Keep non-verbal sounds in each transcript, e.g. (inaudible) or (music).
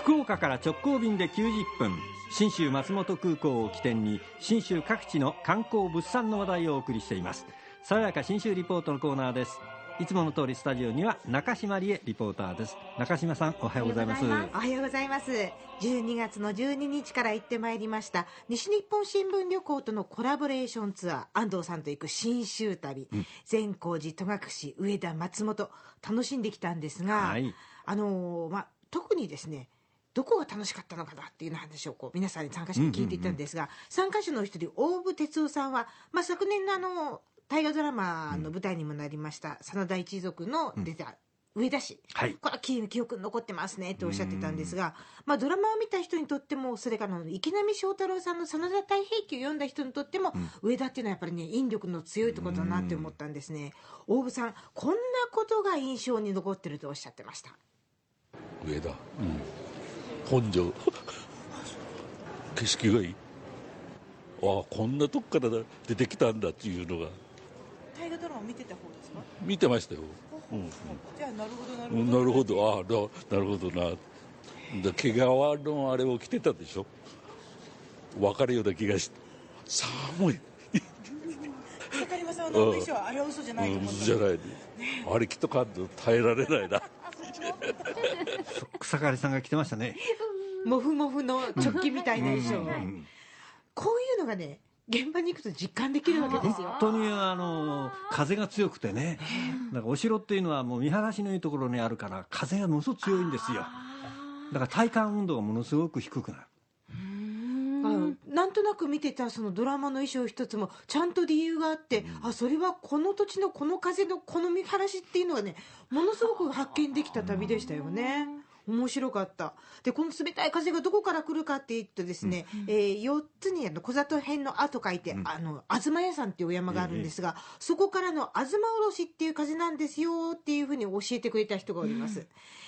福岡から直行便で90分。信州松本空港を起点に信州各地の観光物産の話題をお送りしています。爽やか信州リポートのコーナーです。いつもの通りスタジオには中島理恵リポーターです。中島さんおはようございます。おはようございます。12月の12日から行ってまいりました西日本新聞旅行とのコラボレーションツアー安藤さんと行く信州旅、うん、善光寺戸隠上田松本楽しんできたんですが、はい、あのまあ特にですねどこが楽しかったのかなっていう話をこう皆さんに参加者に聞いていったんですが、参加者の一人大部哲夫さんは、まあ、昨年のあの大河ドラマの舞台にもなりました、真田一族の出た、上田市、はい、これは記憶に残ってますねっておっしゃってたんですが、まあ、ドラマを見た人にとってもそれから池波正太郎さんの真田太平記を読んだ人にとっても、うん、上田っていうのはやっぱりね引力の強いところだなって思ったんですね。大部さんこんなことが印象に残ってるとおっしゃってました。上田、うん、本庄。景色がいい。ああこんなとこから出てきたんだっていうのが。大河ドラマ見てた方ですか？見てましたよ、うん、じゃあなるほどなるほど。なるほど。ああなるほどな。だ毛皮のあれを着てたでしょ？分かるような気がして寒い。坂山さんの衣装はあれは嘘じゃないと思った、うん、じゃない、ね、あれ着とかんと耐えられないな草刈さんが着てましたね。もふもふの直帰みたいな衣装、こういうのがね現場に行くと実感できるわけですよ。本当にあの風が強くてね。なんかお城っていうのはもう見晴らしのいいところにあるから風がものすごく強いんですよ。だから体感温度がものすごく低くなるなんとなく見てたそのドラマの衣装一つもちゃんと理由があって、うん、あそれはこの土地のこの風のこの見晴らしっていうのがねものすごく発見できた旅でしたよね。面白かった。でこの冷たい風がどこから来るかっていうとですね、うん、えー、4つにあの小里編の「あ」と書いて、うん、あの東屋さんっていうお山があるんですが、うん、そこからの東おろしっていう風なんですよっていうふうに教えてくれた人がおります、うん、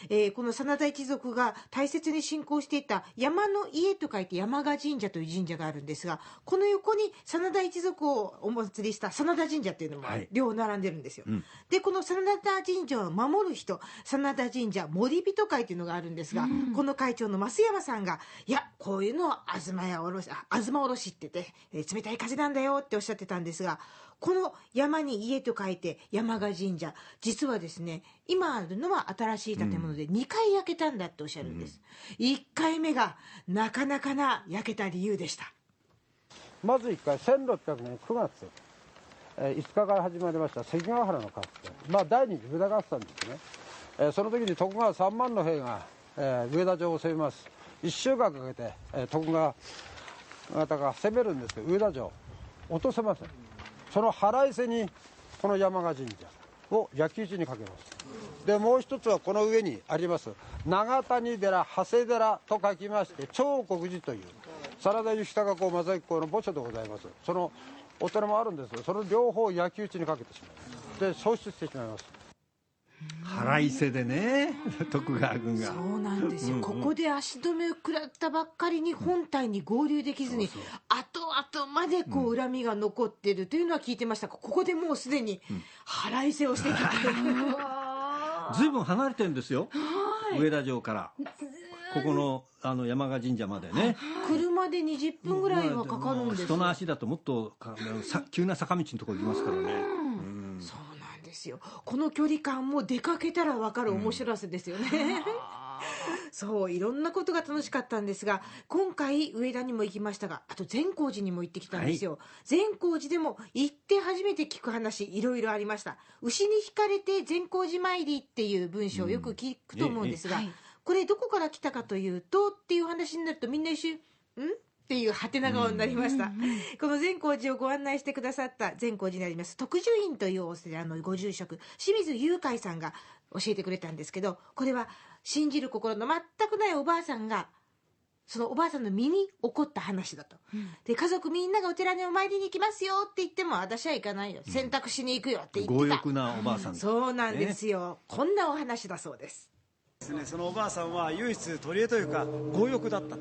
えー、この真田一族が大切に信仰していた山の家と書いて山賀神社という神社があるんですがこの横に真田一族をお祭りした真田神社っていうのも両並んでるんですよ、はい、でこの真田神社を守る人真田神社森人会っていうのがあるんですが、うん、この会長の増山さんがいやこういうのを東屋おろしあ東おろしってて、えー、冷たい風なんだよっておっしゃってたんですがこの山に家と書いて山賀神社実はですね今あるのは新しい建物で2回焼けたんだっておっしゃるんです、うん、1回目がなかなかな焼けた理由でした。まず1回1600年9月5日から始まりました関ヶ原の合戦、まあ、第二次札合戦ですね、えー、その時に徳川3万の兵がえー、上田城を攻めます。1週間かけて、えー、徳川方が攻めるんですけど上田城落とせません。その腹いせにこの山賀神社を焼き討ちにかけます。でもう一つはこの上にあります長谷寺長谷寺と書きまして長国寺という真田義高公正行公の墓所でございます。そのお寺もあるんですがその両方を焼き討ちにかけてしまいます。で喪失してしまいます。腹いせでね (laughs) 徳川軍が。そうなんですよ、うんうん、ここで足止めを食らったばっかりに本体に合流できずに、うん、後々までこう恨みが残ってるというのは聞いてました。ここでもうすでに腹いせをしていた (laughs) ずいぶん離れてるんですよ。上田城から。ここのあの山賀神社までね。車で20分ぐらいはかかるんです人の足だともっと急な坂道のところ行きますからね、そうですよ。この距離感も出かけたら分かる面白さですよね、うん、(laughs) そういろんなことが楽しかったんですが今回上田にも行きましたがあと善光寺にも行ってきたんですよ、はい、善光寺でも行って初めて聞く話いろいろありました。牛に引かれて善光寺参りっていう文章をよく聞くと思うんですが、うんこれどこから来たかというとっていう話になるとみんな一瞬「ん?」っていうはてな顔になりました、この善光寺をご案内してくださった善光寺にあります徳寿院というお寺のご住職清水雄海さんが教えてくれたんですけどこれは信じる心の全くないおばあさんがそのおばあさんの身に起こった話だと、うん、で家族みんながお寺にお参りに行きますよって言っても私は行かないよ。洗濯しに行くよって言ってた、強欲なおばあさん、そうなんですよ、ね、こんなお話だそうですですね、そのおばあさんは唯一取り柄というか強欲だった。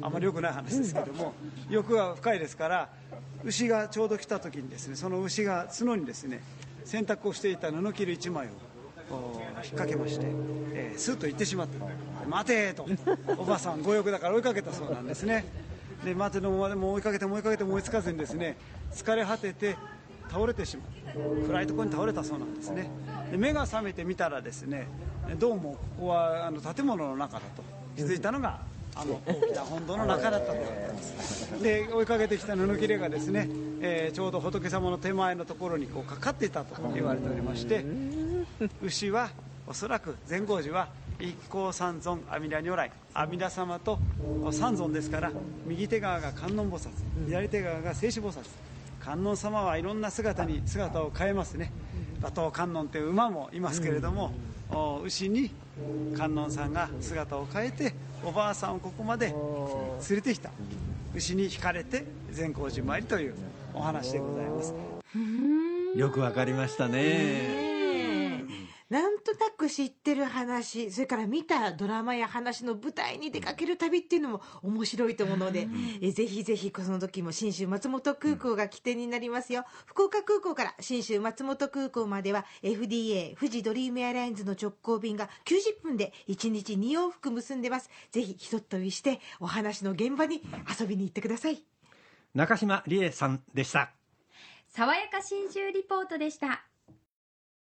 あまり良くない話ですけども欲が深いですから牛がちょうど来た時にですねその牛が角にですね洗濯をしていた布切る1枚を引っ掛けまして、えー、スッと行ってしまった。待てとおばあさん強欲だから追いかけたそうなんですね。で待てのままでも追いかけても追いかけても追いつかずにですね疲れ果てて倒れてしまう暗いところに倒れたそうなんですね。で目が覚めてみたらですねどうもここはあの建物の中だと。気づいたのがあの大きな本堂の中だったと。言われてますで追いかけてきた布切れがですね、えー、ちょうど仏様の手前のところにこうかかっていたと言われておりまして牛はおそらく善光寺は一行三尊阿弥陀如来阿弥陀様と三尊ですから右手側が観音菩薩左手側が静止菩薩観音様はいろんな姿に姿を変えますね。馬頭観音という馬もいますけれども、牛に観音さんが姿を変えておばあさんをここまで連れてきた。牛に引かれて善光寺参りというお話でございます。よくわかりましたね知ってる話それから見たドラマや話の舞台に出かける旅っていうのも面白いと思うので、えぜひぜひその時も信州松本空港が起点になりますよ、福岡空港から信州松本空港までは FDA 富士ドリームエアラインズの直行便が90分で1日2往復結んでます。ぜひひとっ飛びしてお話の現場に遊びに行ってください。中島理恵さんでした。爽やか信州リポートでした